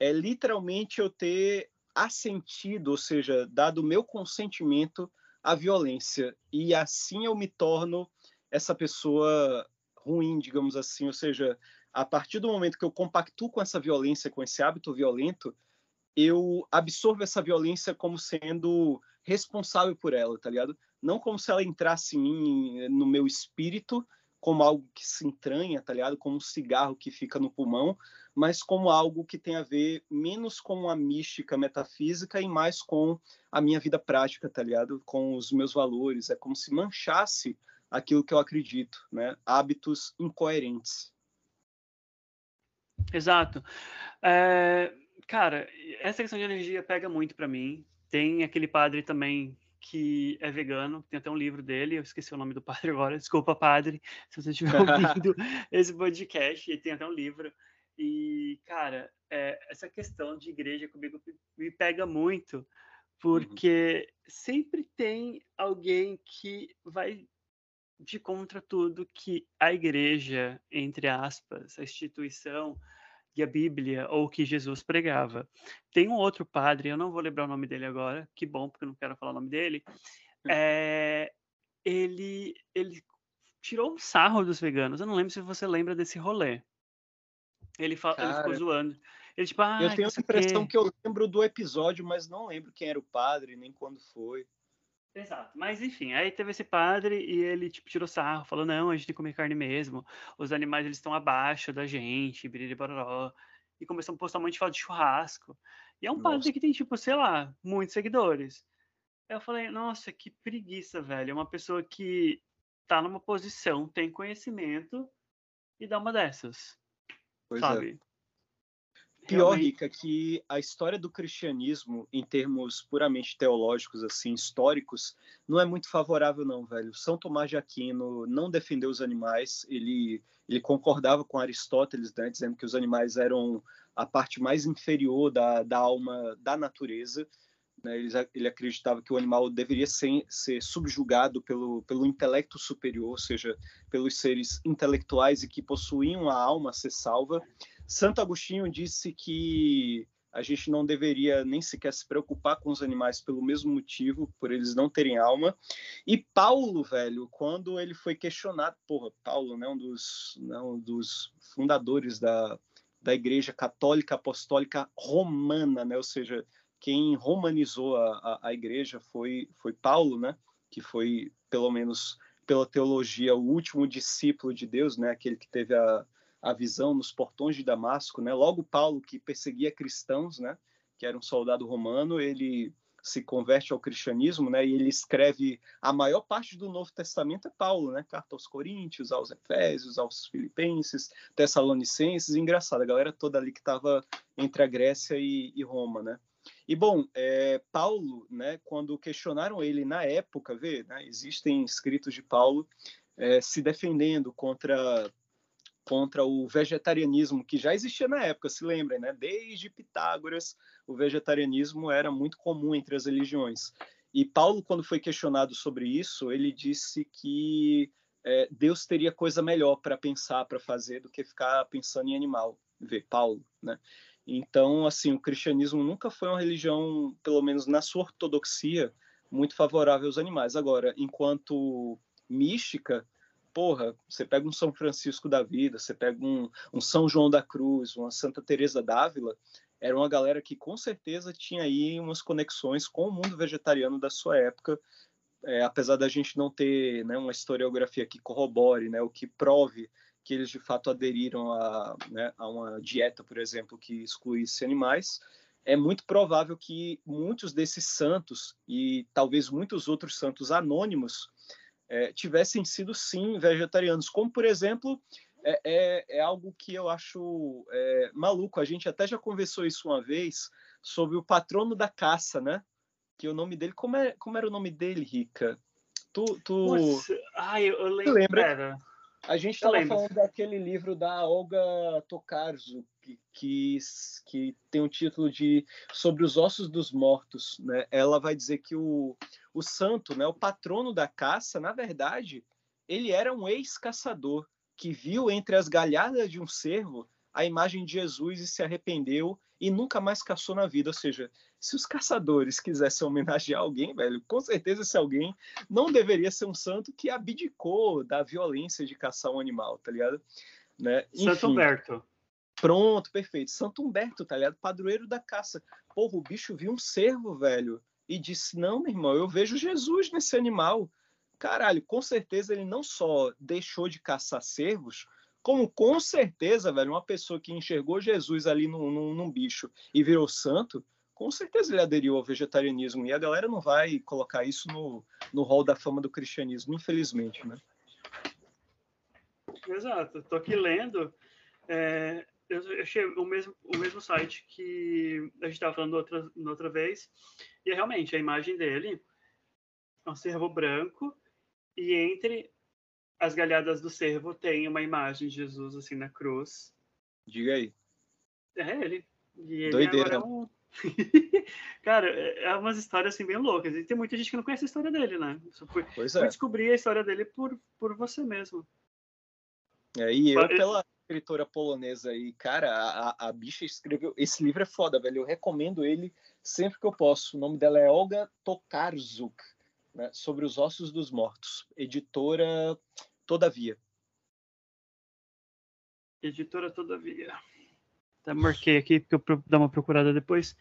S2: é literalmente eu ter assentido, ou seja, dado o meu consentimento à violência. E assim eu me torno essa pessoa ruim, digamos assim. Ou seja, a partir do momento que eu compactuo com essa violência, com esse hábito violento, eu absorvo essa violência como sendo responsável por ela, tá ligado? Não como se ela entrasse em mim, no meu espírito, como algo que se entranha, tá ligado? Como um cigarro que fica no pulmão, mas como algo que tem a ver menos com a mística metafísica e mais com a minha vida prática, tá ligado? Com os meus valores. É como se manchasse aquilo que eu acredito, né? Hábitos incoerentes.
S1: Exato. É, cara, essa questão de energia pega muito para mim. Tem aquele padre também que é vegano, tem até um livro dele, eu esqueci o nome do padre agora, desculpa, padre, se você estiver *laughs* ouvindo esse podcast, ele tem até um livro. E, cara, é, essa questão de igreja comigo me pega muito, uhum. porque uhum. sempre tem alguém que vai de contra tudo que a igreja, entre aspas, a instituição, e a Bíblia ou que Jesus pregava. Tem um outro padre, eu não vou lembrar o nome dele agora, que bom, porque eu não quero falar o nome dele. É, ele, ele tirou um sarro dos veganos. Eu não lembro se você lembra desse rolê. Ele, fala, Cara, ele ficou zoando. Ele, tipo, ah,
S2: eu tenho a impressão que... que eu lembro do episódio, mas não lembro quem era o padre, nem quando foi.
S1: Exato. Mas enfim, aí teve esse padre e ele tipo tirou sarro, falou: "Não, a gente tem que comer carne mesmo. Os animais eles estão abaixo da gente, biririboró". E começou a postar um monte de foto de churrasco. E é um nossa. padre que tem tipo, sei lá, muitos seguidores. Aí eu falei: "Nossa, que preguiça, velho. É uma pessoa que tá numa posição, tem conhecimento e dá uma dessas". Pois é. sabe? É.
S2: Pior, Rica, que a história do cristianismo, em termos puramente teológicos, assim, históricos, não é muito favorável, não, velho. São Tomás de Aquino não defendeu os animais, ele, ele concordava com Aristóteles, né, dizendo que os animais eram a parte mais inferior da, da alma da natureza. Né, ele, ele, acreditava que o animal deveria ser, ser subjugado pelo, pelo intelecto superior, ou seja, pelos seres intelectuais e que possuíam a alma a ser salva. Santo Agostinho disse que a gente não deveria nem sequer se preocupar com os animais pelo mesmo motivo, por eles não terem alma. E Paulo, velho, quando ele foi questionado, porra, Paulo, né, um dos, né, um dos fundadores da, da Igreja Católica Apostólica Romana, né, ou seja, quem romanizou a, a, a Igreja foi, foi Paulo, né, que foi, pelo menos pela teologia, o último discípulo de Deus, né, aquele que teve a, a visão nos portões de Damasco, né? Logo Paulo que perseguia cristãos, né? Que era um soldado romano, ele se converte ao cristianismo, né? E ele escreve a maior parte do Novo Testamento é Paulo, né? Carta aos Coríntios, aos Efésios, aos Filipenses, Tessalonicenses. Engraçado, a galera toda ali que estava entre a Grécia e, e, Roma, né? E bom, é, Paulo, né? Quando questionaram ele na época, vê, né, existem escritos de Paulo é, se defendendo contra contra o vegetarianismo que já existia na época, se lembrem, né? Desde Pitágoras, o vegetarianismo era muito comum entre as religiões. E Paulo, quando foi questionado sobre isso, ele disse que é, Deus teria coisa melhor para pensar, para fazer, do que ficar pensando em animal. Vê, Paulo, né? Então, assim, o cristianismo nunca foi uma religião, pelo menos na sua ortodoxia, muito favorável aos animais. Agora, enquanto mística, porra, você pega um São Francisco da vida, você pega um, um São João da Cruz, uma Santa Teresa d'Ávila, era uma galera que com certeza tinha aí umas conexões com o mundo vegetariano da sua época, é, apesar da gente não ter né, uma historiografia que corrobore, né, o que prove que eles de fato aderiram a, né, a uma dieta, por exemplo, que excluísse animais, é muito provável que muitos desses santos e talvez muitos outros santos anônimos é, tivessem sido sim vegetarianos, como por exemplo é, é, é algo que eu acho é, maluco. A gente até já conversou isso uma vez sobre o patrono da caça, né? Que o nome dele, como, é, como era o nome dele, Rica? Tu, tu...
S1: Ai, eu, lembro. Lembra?
S2: A gente estava falando daquele livro da Olga Tokarczuk, que, que, que, tem o um título de Sobre os Ossos dos Mortos. Né? Ela vai dizer que o, o santo, né, o patrono da caça, na verdade, ele era um ex-caçador que viu entre as galhadas de um cervo a imagem de Jesus e se arrependeu e nunca mais caçou na vida. Ou seja, se os caçadores quisessem homenagear alguém, velho, com certeza esse alguém não deveria ser um santo que abdicou da violência de caçar um animal, tá ligado? Né?
S1: Enfim, Santo Humberto.
S2: Pronto, perfeito. Santo Humberto, tá ligado? Padroeiro da caça. Porra, o bicho viu um cervo, velho, e disse: Não, meu irmão, eu vejo Jesus nesse animal. Caralho, com certeza ele não só deixou de caçar cervos, como com certeza, velho, uma pessoa que enxergou Jesus ali num, num, num bicho e virou santo, com certeza ele aderiu ao vegetarianismo. E a galera não vai colocar isso no, no hall da fama do cristianismo, infelizmente, né?
S1: Exato. Tô aqui lendo. É, eu achei o mesmo, o mesmo site que a gente estava falando outra, outra vez. E é realmente a imagem dele é um cervo branco. E entre as galhadas do cervo tem uma imagem de Jesus assim na cruz.
S2: Diga aí.
S1: É ele. E ele
S2: Doideira.
S1: É um... *laughs* Cara, é, é umas histórias assim bem loucas. E tem muita gente que não conhece a história dele, né? Só fui,
S2: pois
S1: é. descobrir a história dele por, por você mesmo.
S2: É, e eu, pela escritora polonesa aí, cara, a, a bicha escreveu. Esse livro é foda, velho. Eu recomendo ele sempre que eu posso. O nome dela é Olga Tokarzuk, né? Sobre os Ossos dos Mortos. Editora Todavia.
S1: Editora Todavia. Até marquei aqui, porque eu dar uma procurada depois.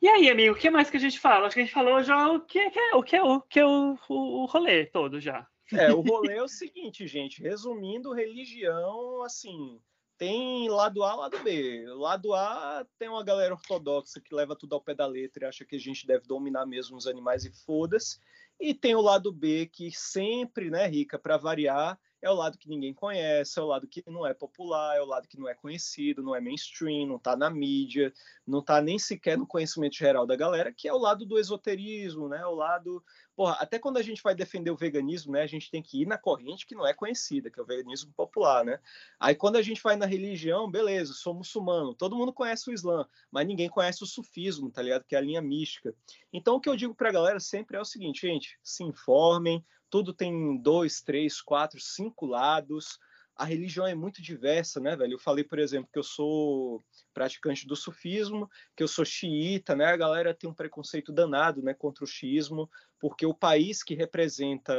S1: E aí, amigo, o que mais que a gente fala? Acho que a gente falou já o que é, o que é, o, que é o, o, o rolê todo já.
S2: É, o *laughs* rolê é o seguinte, gente. Resumindo, religião, assim, tem lado A, lado B. Lado A tem uma galera ortodoxa que leva tudo ao pé da letra e acha que a gente deve dominar mesmo os animais e foda-se. E tem o lado B, que sempre, né, Rica, para variar, é o lado que ninguém conhece, é o lado que não é popular, é o lado que não é conhecido, não é mainstream, não está na mídia, não está nem sequer no conhecimento geral da galera, que é o lado do esoterismo, né? O lado, porra, até quando a gente vai defender o veganismo, né, a gente tem que ir na corrente que não é conhecida, que é o veganismo popular, né? Aí quando a gente vai na religião, beleza, sou muçulmano, todo mundo conhece o Islã, mas ninguém conhece o sufismo, tá ligado? Que é a linha mística. Então o que eu digo para a galera sempre é o seguinte, gente, se informem, tudo tem dois, três, quatro, cinco lados. A religião é muito diversa, né, velho? Eu falei, por exemplo, que eu sou praticante do sufismo, que eu sou xiita, né? A galera tem um preconceito danado, né, contra o xiismo, porque o país que representa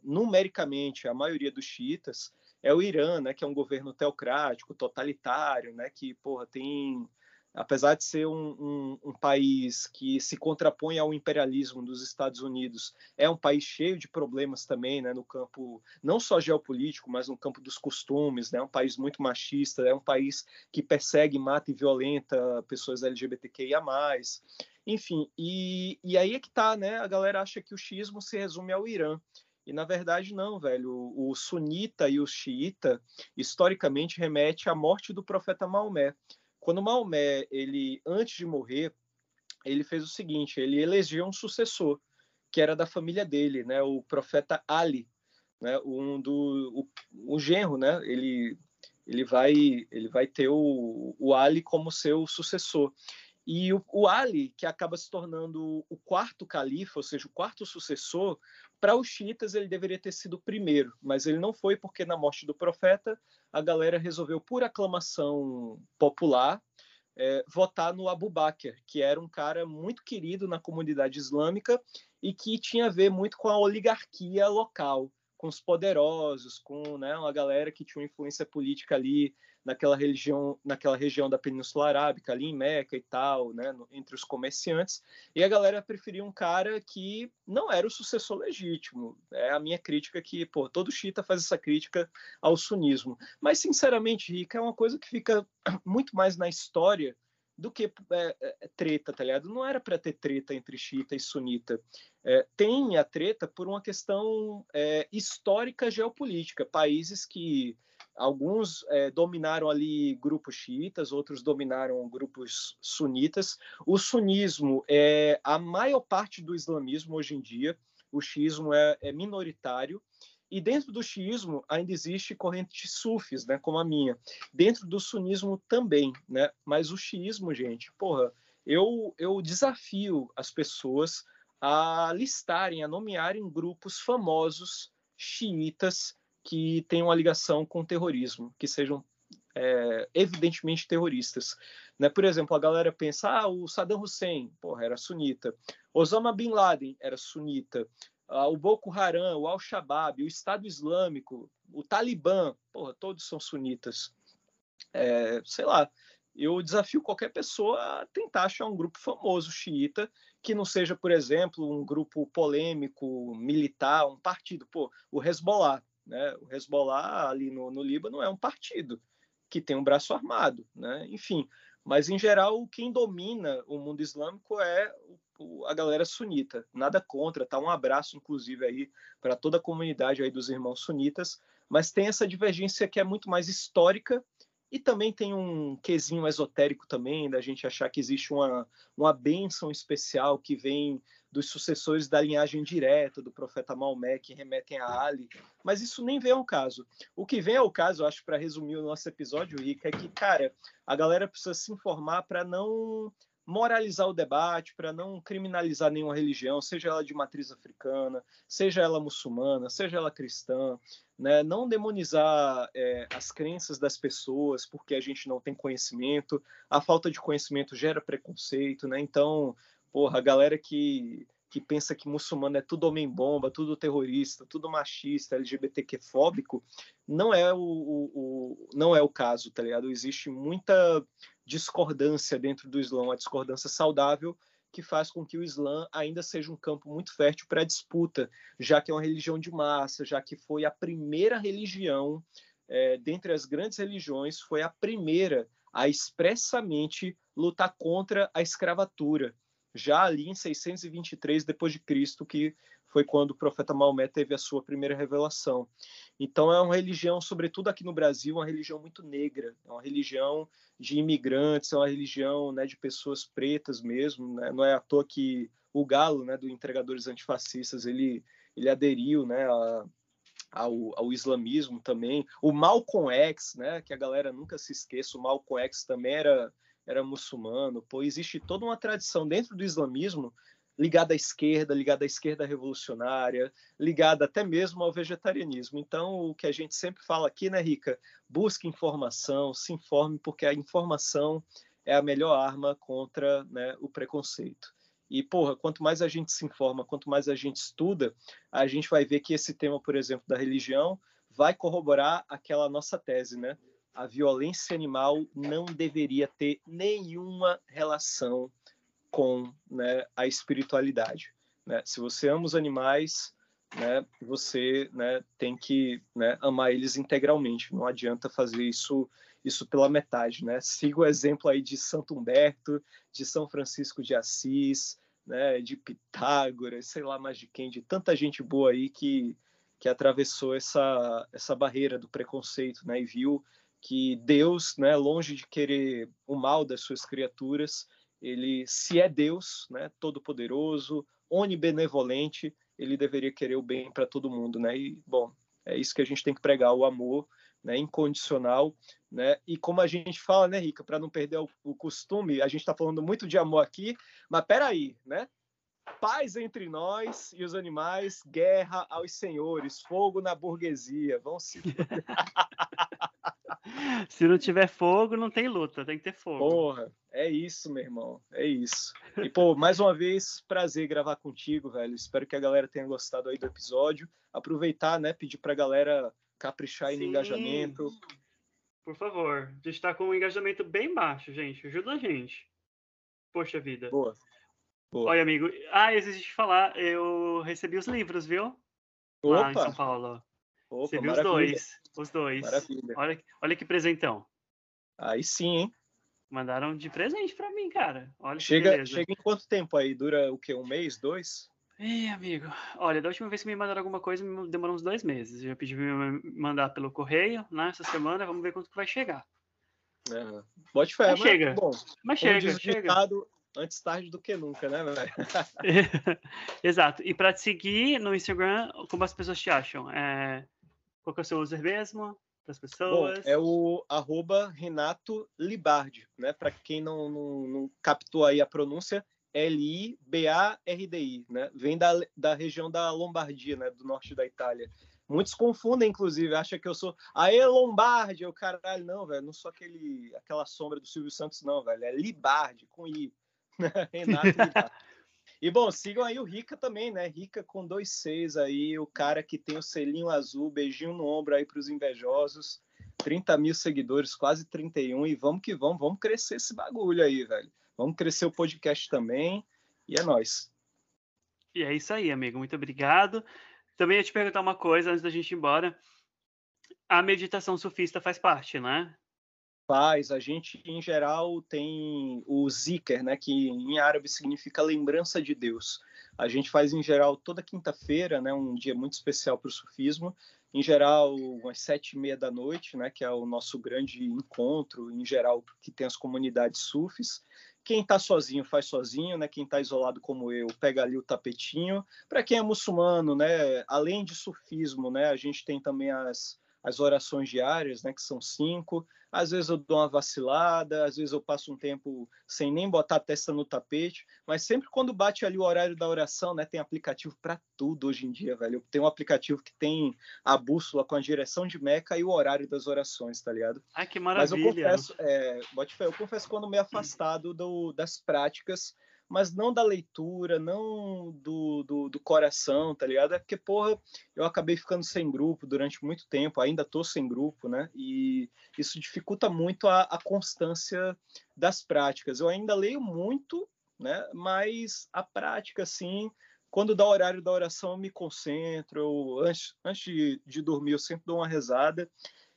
S2: numericamente a maioria dos xiitas é o Irã, né, que é um governo teocrático, totalitário, né, que, porra, tem apesar de ser um, um, um, país que se contrapõe ao imperialismo dos Estados Unidos, é um país cheio de problemas também, né, no campo não só geopolítico, mas no campo dos costumes, né, um país muito machista, é um país que persegue, mata e violenta pessoas LGBTQIA+. Enfim, e, e aí é que tá, né, a galera acha que o xismo se resume ao Irã. E na verdade não, velho. O, o sunita e o xiita historicamente remete à morte do profeta Maomé. Quando Maomé, ele antes de morrer, ele fez o seguinte, ele elegeu um sucessor, que era da família dele, né, o profeta Ali, né, um do o, o genro, né, ele ele vai ele vai ter o, o Ali como seu sucessor. E o, o, Ali, que acaba se tornando o quarto califa, ou seja, o quarto sucessor, para os xiitas ele deveria ter sido o primeiro, mas ele não foi porque na morte do profeta a galera resolveu, por aclamação popular, é, votar no Abu Bakr, que era um cara muito querido na comunidade islâmica e que tinha a ver muito com a oligarquia local, com os poderosos, com né, uma galera que tinha uma influência política ali naquela região, naquela região da Península Arábica, ali em Meca e tal, né, no, entre os comerciantes. E a galera preferia um cara que não era o sucessor legítimo. É a minha crítica que, pô, todo xiita faz essa crítica ao sunismo. Mas, sinceramente, Rica, é uma coisa que fica *clears throat* muito mais na história do que é, é, treta, tá ligado? Não era para ter treta entre xiita e sunita. É, tem a treta por uma questão é, histórica geopolítica. Países que Alguns é, dominaram ali grupos xiitas, outros dominaram grupos sunitas. O sunismo é a maior parte do islamismo hoje em dia, o xiismo é, é minoritário. E dentro do xiismo ainda existe correntes sufis, né, como a minha. Dentro do sunismo também, né? Mas o xiismo, gente, porra, eu, eu desafio as pessoas a listarem, a nomearem grupos famosos xiitas que tenham uma ligação com o terrorismo, que sejam é, evidentemente terroristas. Né? Por exemplo, a galera pensa, ah, o Saddam Hussein, porra, era sunita. Osama Bin Laden era sunita. Ah, o Boko Haram, o Al-Shabaab, o Estado Islâmico, o Talibã, porra, todos são sunitas. É, sei lá, eu desafio qualquer pessoa a tentar achar um grupo famoso xiita que não seja, por exemplo, um grupo polêmico, militar, um partido. Pô, o Hezbollah, né? O Hezbollah ali no, no Líbano é um partido que tem um braço armado, né? Enfim, mas em geral quem domina o mundo islâmico é o, a galera sunita. Nada contra, tá? Um abraço inclusive aí para toda a comunidade aí dos irmãos sunitas, mas tem essa divergência que é muito mais histórica e também tem um quesinho esotérico também, da gente achar que existe uma, uma bênção especial que vem dos sucessores da linhagem direta do profeta Maomé, que remetem a Ali. Mas isso nem vem ao caso. O que vem ao caso, acho, para resumir o nosso episódio, Rica, é que, cara, a galera precisa se informar para não moralizar o debate, para não criminalizar nenhuma religião, seja ela de matriz africana, seja ela muçulmana, seja ela cristã, né? não demonizar é, as crenças das pessoas porque a gente não tem conhecimento, a falta de conhecimento gera preconceito, né? então, porra, a galera que, que pensa que muçulmano é tudo homem-bomba, tudo terrorista, tudo machista, LGBTQ-fóbico, não é o, o, o, não é o caso, tá ligado? Existe muita discordância dentro do Islã, uma discordância saudável que faz com que o Islã ainda seja um campo muito fértil para disputa, já que é uma religião de massa, já que foi a primeira religião, é, dentre as grandes religiões, foi a primeira a expressamente lutar contra a escravatura, já ali em 623 depois de Cristo, que foi quando o profeta Maomé teve a sua primeira revelação. Então é uma religião, sobretudo aqui no Brasil, uma religião muito negra, é uma religião de imigrantes, é uma religião né, de pessoas pretas mesmo. Né? Não é à toa que o Galo, né, do Entregadores Antifascistas, ele, ele aderiu né, a, ao, ao, islamismo também. O Malcolm X, né, que a galera nunca se esqueça, o Malcolm X também era, era muçulmano. Pô, existe toda uma tradição dentro do islamismo ligada à esquerda, ligada à esquerda revolucionária, ligada até mesmo ao vegetarianismo. Então, o que a gente sempre fala aqui, né, Rica? Busque informação, se informe, porque a informação é a melhor arma contra né, o preconceito. E, porra, quanto mais a gente se informa, quanto mais a gente estuda, a gente vai ver que esse tema, por exemplo, da religião, vai corroborar aquela nossa tese, né? A violência animal não deveria ter nenhuma relação com né, a espiritualidade. Né? Se você ama os animais, né, você né, tem que né, amar eles integralmente. Não adianta fazer isso isso pela metade, né? Siga o exemplo aí de Santo Humberto, de São Francisco de Assis, de Pitágoras, sei lá mais de quem, de tanta gente boa aí que que atravessou essa essa barreira do preconceito, e viu que Deus, né, longe de querer o mal das suas criaturas, ele, se é Deus, né, todo-poderoso, onibenevolente, ele deveria querer o bem para todo mundo, né? E bom, é isso que a gente tem que pregar, o amor, né, incondicional, né? E como a gente fala, né, Rica, para não perder o, o, costume, a gente está falando muito de amor aqui, mas peraí, né? Paz entre nós e os animais, guerra aos senhores, fogo na burguesia, vão se *laughs* *laughs*
S1: Se não tiver fogo, não tem luta, tem que ter fogo.
S2: Porra, é isso, meu irmão, é isso. E, pô, mais uma vez, prazer gravar contigo, velho. Espero que a galera tenha gostado aí do episódio. Aproveitar, né, pedir pra galera caprichar aí no engajamento.
S1: Por favor, a gente tá com um engajamento bem baixo, gente. Ajuda a gente. Poxa vida.
S2: Boa. Boa.
S1: Olha, amigo. Ah, existe de falar, eu recebi os livros, viu? Opa. Lá em São Paulo. Opa, Você viu maravilha. os dois. Os dois. Maravilha. Olha, olha que presentão.
S2: Aí sim, hein?
S1: Mandaram de presente para mim, cara. Olha
S2: chega, chega em quanto tempo aí? Dura o quê? Um mês, dois?
S1: Ih, amigo. Olha, da última vez que me mandaram alguma coisa, demorou uns dois meses. Eu já pedi pra me mandar pelo correio, né? Essa semana, vamos ver quanto que vai chegar.
S2: É, bote fé,
S1: mas, mas chega. Bom, mas chega, chega.
S2: Ditado, antes tarde do que nunca, né, velho? *laughs*
S1: Exato. E para te seguir no Instagram, como as pessoas te acham? É... Qual que é o seu user mesmo? Para as pessoas?
S2: Bom, é o arroba Renato Libardi, né? Para quem não, não, não, captou aí a pronúncia, L-I-B-A-R-D-I, né? Vem da, da região da Lombardia, né? Do norte da Itália. Muitos confundem, inclusive, acham que eu sou. Aê, Lombardi! Eu, caralho, não, velho. Não sou aquele, aquela sombra do Silvio Santos, não, velho. É Libardi, com I. *laughs* Renato Libardi. E bom, sigam aí o Rica também, né? Rica com dois seis aí, o cara que tem o selinho azul, beijinho no ombro aí para os invejosos. 30 mil seguidores, quase 31, e vamos que vamos, vamos crescer esse bagulho aí, velho. Vamos crescer o podcast também, e é nós.
S1: E é isso aí, amigo. Muito obrigado. Também ia te perguntar uma coisa antes da gente ir embora. A meditação sufista faz parte, né?
S2: Faz. A gente, em geral, tem o zikr, né? Que em árabe significa lembrança de Deus. A gente faz, em geral, toda quinta-feira, né? Um dia muito especial para o sufismo. Em geral, às sete e meia da noite, né? Que é o nosso grande encontro, em geral, que tem as comunidades sufis. Quem está sozinho faz sozinho, né? Quem está isolado como eu pega ali o tapetinho. Para quem é muçulmano, né? Além de sufismo, né? A gente tem também as, as orações diárias, né? Que são cinco. Às vezes eu dou uma vacilada, às vezes eu passo um tempo sem nem botar a testa no tapete, mas sempre quando bate ali o horário da oração, né? Tem aplicativo para tudo hoje em dia, velho. Tem um aplicativo que tem a bússola com a direção de Meca e o horário das orações, tá ligado?
S1: Ai, que maravilha! Mas eu
S2: confesso, é, eu confesso quando me afastado do, das práticas mas não da leitura, não do, do, do, coração, tá ligado? É porque, porra, eu acabei ficando sem grupo durante muito tempo, ainda tô sem grupo, né? E isso dificulta muito a, a constância das práticas. Eu ainda leio muito, né? Mas a prática, assim, quando dá o horário da oração, eu me concentro. Eu, antes, antes de, de dormir, eu sempre dou uma rezada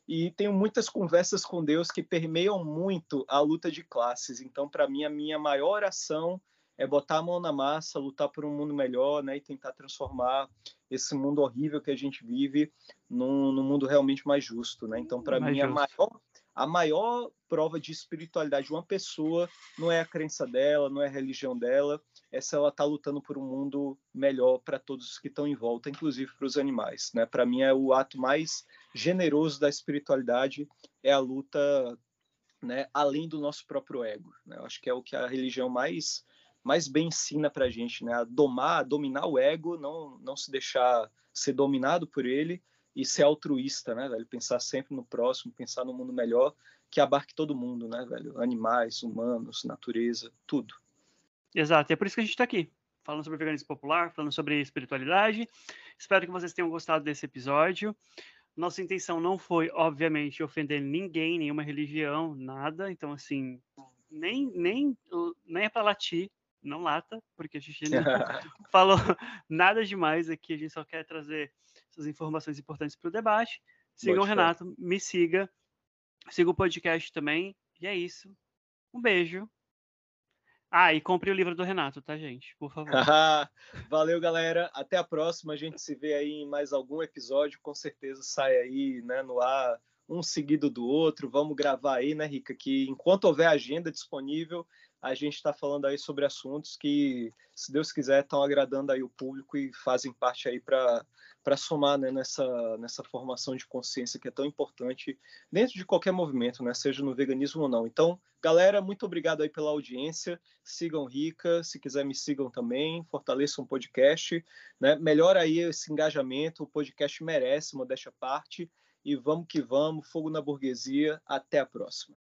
S2: e tenho muitas conversas com Deus que permeiam muito a luta de classes. Então, para mim, a minha maior oração é botar a mão na massa, lutar por um mundo melhor, né, e tentar transformar esse mundo horrível que a gente vive num, num mundo realmente mais justo, né? Então, para mim, a maior, a maior prova de espiritualidade de uma pessoa não é a crença dela, não é a religião dela, é se ela está lutando por um mundo melhor para todos os que estão em volta, inclusive para os animais, né? Para mim, é o ato mais generoso da espiritualidade é a luta, né, além do nosso próprio ego. Né? Eu acho que é o que a religião mais mais bem ensina para a gente, né? A domar, a dominar o ego, não, não se deixar ser dominado por ele e ser altruísta, né, velho? Pensar sempre no próximo, pensar no mundo melhor que abarque todo mundo, né, velho? Animais, humanos, natureza, tudo.
S1: Exato, e é por isso que a gente está aqui, falando sobre veganismo popular, falando sobre espiritualidade. Espero que vocês tenham gostado desse episódio. Nossa intenção não foi, obviamente, ofender ninguém, nenhuma religião, nada. Então, assim, nem, nem, nem é para latir, não lata, porque a gente não *laughs* *laughs* falou nada demais aqui, a gente só quer trazer essas informações importantes para o debate. Siga o Renato, me siga, siga o podcast também, e é isso. Um beijo. Ah, e compre o livro do Renato, tá, gente? Por favor. *laughs*
S2: Valeu, galera. Até a próxima. A gente se vê aí em mais algum episódio. Com certeza sai aí, né, no ar, um seguido do outro. Vamos gravar aí, né, Rica? Que enquanto houver agenda disponível, a gente está falando aí sobre assuntos que, se Deus quiser, estão agradando aí o público e fazem parte aí para para somar né, nessa, nessa formação de consciência que é tão importante dentro de qualquer movimento, né, seja no veganismo ou não. Então, galera, muito obrigado aí pela audiência. Sigam Rica, se quiser me sigam também, fortaleçam o podcast, né? Melhora aí esse engajamento, o podcast merece, modéstia à parte. E vamos que vamos, fogo na burguesia. Até a próxima.